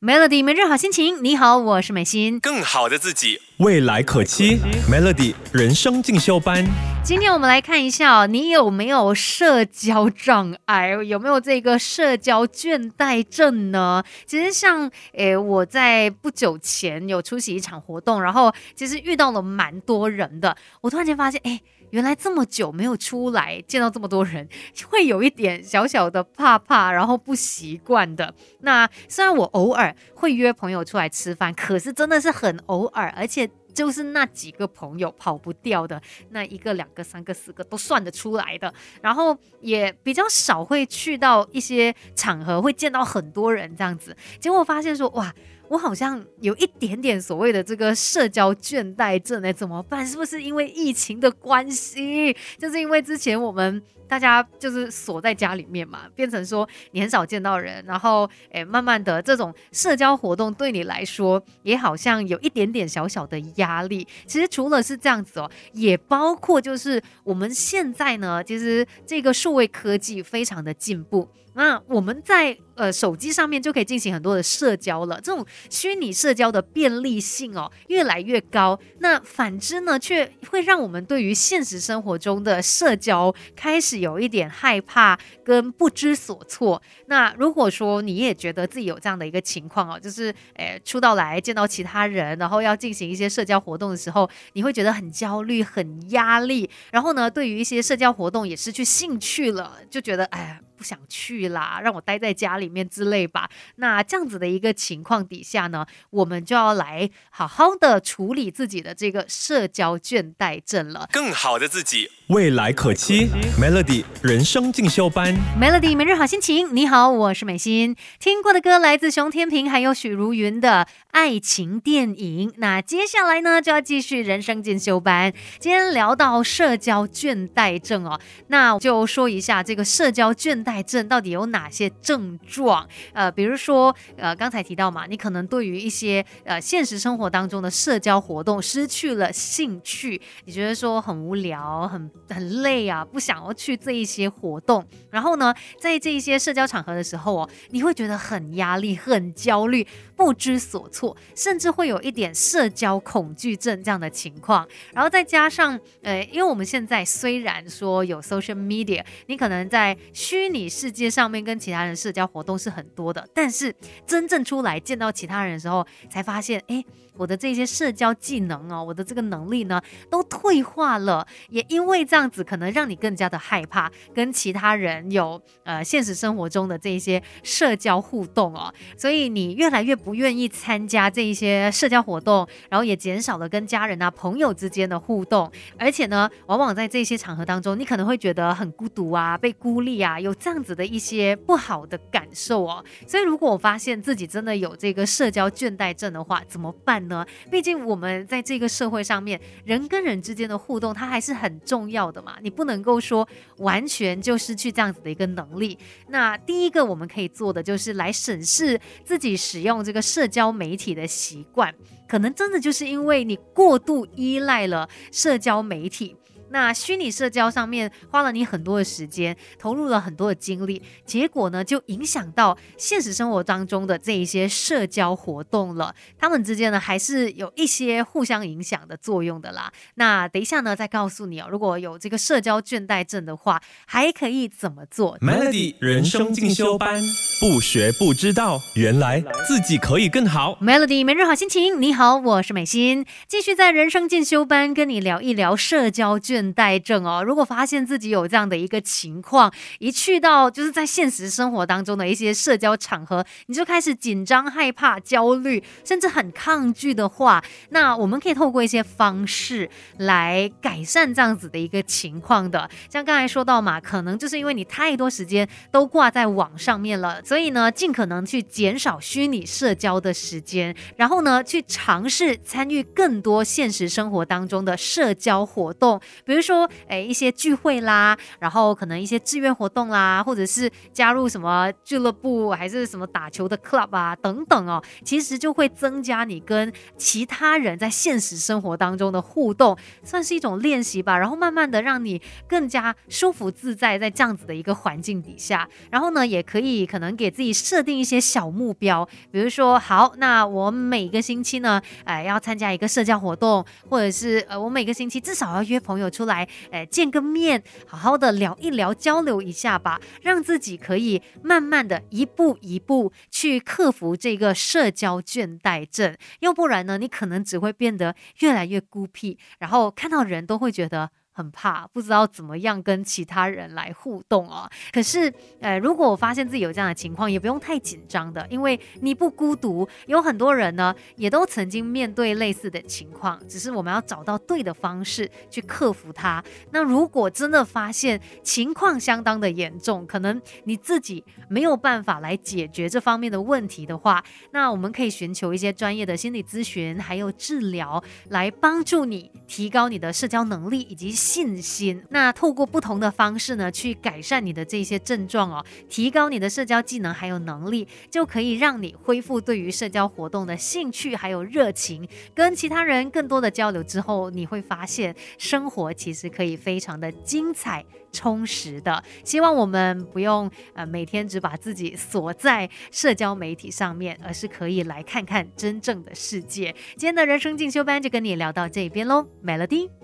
Melody 每日好心情，你好，我是美心。更好的自己，未来可期。Melody 人生进修班，今天我们来看一下哦，你有没有社交障碍？有没有这个社交倦怠症呢？其实像诶，我在不久前有出席一场活动，然后其实遇到了蛮多人的，我突然间发现，诶。原来这么久没有出来见到这么多人，会有一点小小的怕怕，然后不习惯的。那虽然我偶尔会约朋友出来吃饭，可是真的是很偶尔，而且就是那几个朋友跑不掉的，那一个、两个、三个、四个都算得出来的。然后也比较少会去到一些场合会见到很多人这样子，结果发现说哇。我好像有一点点所谓的这个社交倦怠症哎，怎么办？是不是因为疫情的关系？就是因为之前我们大家就是锁在家里面嘛，变成说你很少见到人，然后诶，慢慢的这种社交活动对你来说也好像有一点点小小的压力。其实除了是这样子哦，也包括就是我们现在呢，其实这个数位科技非常的进步。那我们在呃手机上面就可以进行很多的社交了，这种虚拟社交的便利性哦越来越高。那反之呢，却会让我们对于现实生活中的社交开始有一点害怕跟不知所措。那如果说你也觉得自己有这样的一个情况哦，就是诶出到来见到其他人，然后要进行一些社交活动的时候，你会觉得很焦虑、很压力，然后呢，对于一些社交活动也失去兴趣了，就觉得哎。不想去啦，让我待在家里面之类吧。那这样子的一个情况底下呢，我们就要来好好的处理自己的这个社交倦怠症了。更好的自己，未来可期。Melody 人生进修班，Melody 每日好心情。你好，我是美心。听过的歌来自熊天平还有许茹芸的爱情电影。那接下来呢，就要继续人生进修班。今天聊到社交倦怠症哦，那就说一下这个社交倦。怠症到底有哪些症状？呃，比如说，呃，刚才提到嘛，你可能对于一些呃现实生活当中的社交活动失去了兴趣，你觉得说很无聊、很很累啊，不想要去这一些活动。然后呢，在这一些社交场合的时候哦，你会觉得很压力、很焦虑、不知所措，甚至会有一点社交恐惧症这样的情况。然后再加上，呃，因为我们现在虽然说有 social media，你可能在虚拟你世界上面跟其他人社交活动是很多的，但是真正出来见到其他人的时候，才发现，哎。我的这些社交技能哦，我的这个能力呢，都退化了。也因为这样子，可能让你更加的害怕跟其他人有呃现实生活中的这些社交互动哦，所以你越来越不愿意参加这一些社交活动，然后也减少了跟家人啊、朋友之间的互动。而且呢，往往在这些场合当中，你可能会觉得很孤独啊、被孤立啊，有这样子的一些不好的感受哦。所以，如果我发现自己真的有这个社交倦怠症的话，怎么办？呢？毕竟我们在这个社会上面，人跟人之间的互动，它还是很重要的嘛。你不能够说完全就失去这样子的一个能力。那第一个我们可以做的，就是来审视自己使用这个社交媒体的习惯，可能真的就是因为你过度依赖了社交媒体。那虚拟社交上面花了你很多的时间，投入了很多的精力，结果呢就影响到现实生活当中的这一些社交活动了。他们之间呢还是有一些互相影响的作用的啦。那等一下呢再告诉你哦，如果有这个社交倦怠症的话，还可以怎么做？Melody 人生进修班，不学不知道，原来自己可以更好。Melody 每日好心情，你好，我是美心，继续在人生进修班跟你聊一聊社交倦。倦怠症哦，如果发现自己有这样的一个情况，一去到就是在现实生活当中的一些社交场合，你就开始紧张、害怕、焦虑，甚至很抗拒的话，那我们可以透过一些方式来改善这样子的一个情况的。像刚才说到嘛，可能就是因为你太多时间都挂在网上面了，所以呢，尽可能去减少虚拟社交的时间，然后呢，去尝试参与更多现实生活当中的社交活动。比如说，诶一些聚会啦，然后可能一些志愿活动啦，或者是加入什么俱乐部，还是什么打球的 club 啊等等哦，其实就会增加你跟其他人在现实生活当中的互动，算是一种练习吧。然后慢慢的让你更加舒服自在在这样子的一个环境底下，然后呢，也可以可能给自己设定一些小目标，比如说，好，那我每个星期呢，哎，要参加一个社交活动，或者是呃，我每个星期至少要约朋友出来，哎，见个面，好好的聊一聊，交流一下吧，让自己可以慢慢的一步一步去克服这个社交倦怠症，要不然呢，你可能只会变得越来越孤僻，然后看到人都会觉得。很怕，不知道怎么样跟其他人来互动哦。可是，呃，如果我发现自己有这样的情况，也不用太紧张的，因为你不孤独，有很多人呢，也都曾经面对类似的情况，只是我们要找到对的方式去克服它。那如果真的发现情况相当的严重，可能你自己没有办法来解决这方面的问题的话，那我们可以寻求一些专业的心理咨询，还有治疗，来帮助你提高你的社交能力以及。信心，那透过不同的方式呢，去改善你的这些症状哦，提高你的社交技能还有能力，就可以让你恢复对于社交活动的兴趣还有热情，跟其他人更多的交流之后，你会发现生活其实可以非常的精彩充实的。希望我们不用呃每天只把自己锁在社交媒体上面，而是可以来看看真正的世界。今天的人生进修班就跟你聊到这边喽，Melody。